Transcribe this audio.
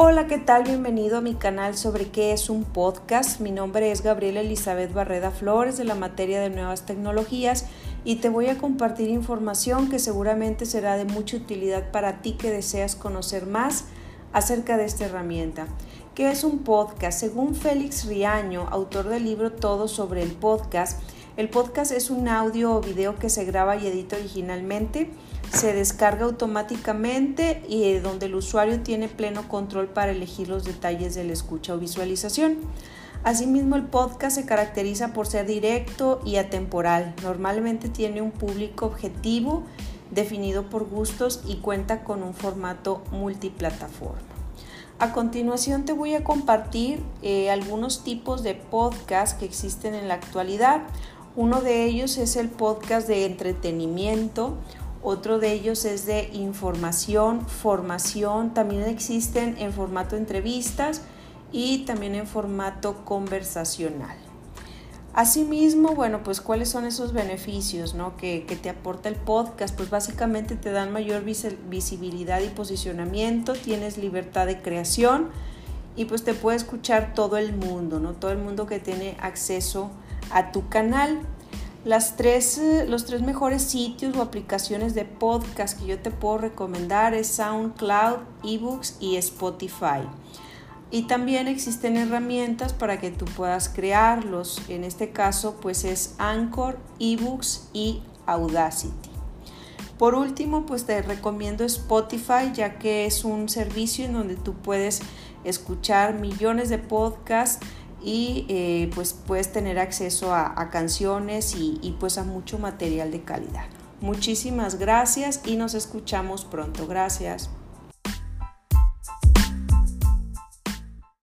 Hola, ¿qué tal? Bienvenido a mi canal sobre qué es un podcast. Mi nombre es Gabriela Elizabeth Barreda Flores de la materia de nuevas tecnologías y te voy a compartir información que seguramente será de mucha utilidad para ti que deseas conocer más acerca de esta herramienta. ¿Qué es un podcast? Según Félix Riaño, autor del libro Todo sobre el podcast, el podcast es un audio o video que se graba y edita originalmente se descarga automáticamente y eh, donde el usuario tiene pleno control para elegir los detalles de la escucha o visualización. Asimismo, el podcast se caracteriza por ser directo y atemporal. Normalmente tiene un público objetivo definido por gustos y cuenta con un formato multiplataforma. A continuación te voy a compartir eh, algunos tipos de podcast que existen en la actualidad. Uno de ellos es el podcast de entretenimiento, otro de ellos es de información, formación, también existen en formato entrevistas y también en formato conversacional. Asimismo, bueno, pues cuáles son esos beneficios ¿no? que, te aporta el podcast. Pues básicamente te dan mayor visibilidad y posicionamiento, tienes libertad de creación y pues te puede escuchar todo el mundo, ¿no? todo el mundo que tiene acceso a tu canal. Las tres, eh, los tres mejores sitios o aplicaciones de podcast que yo te puedo recomendar es SoundCloud, eBooks y Spotify. Y también existen herramientas para que tú puedas crearlos. En este caso, pues es Anchor, eBooks y Audacity. Por último, pues te recomiendo Spotify, ya que es un servicio en donde tú puedes escuchar millones de podcasts y eh, pues puedes tener acceso a, canciones y, y pues a mucho material de calidad. Muchísimas gracias y nos escuchamos pronto. Gracias.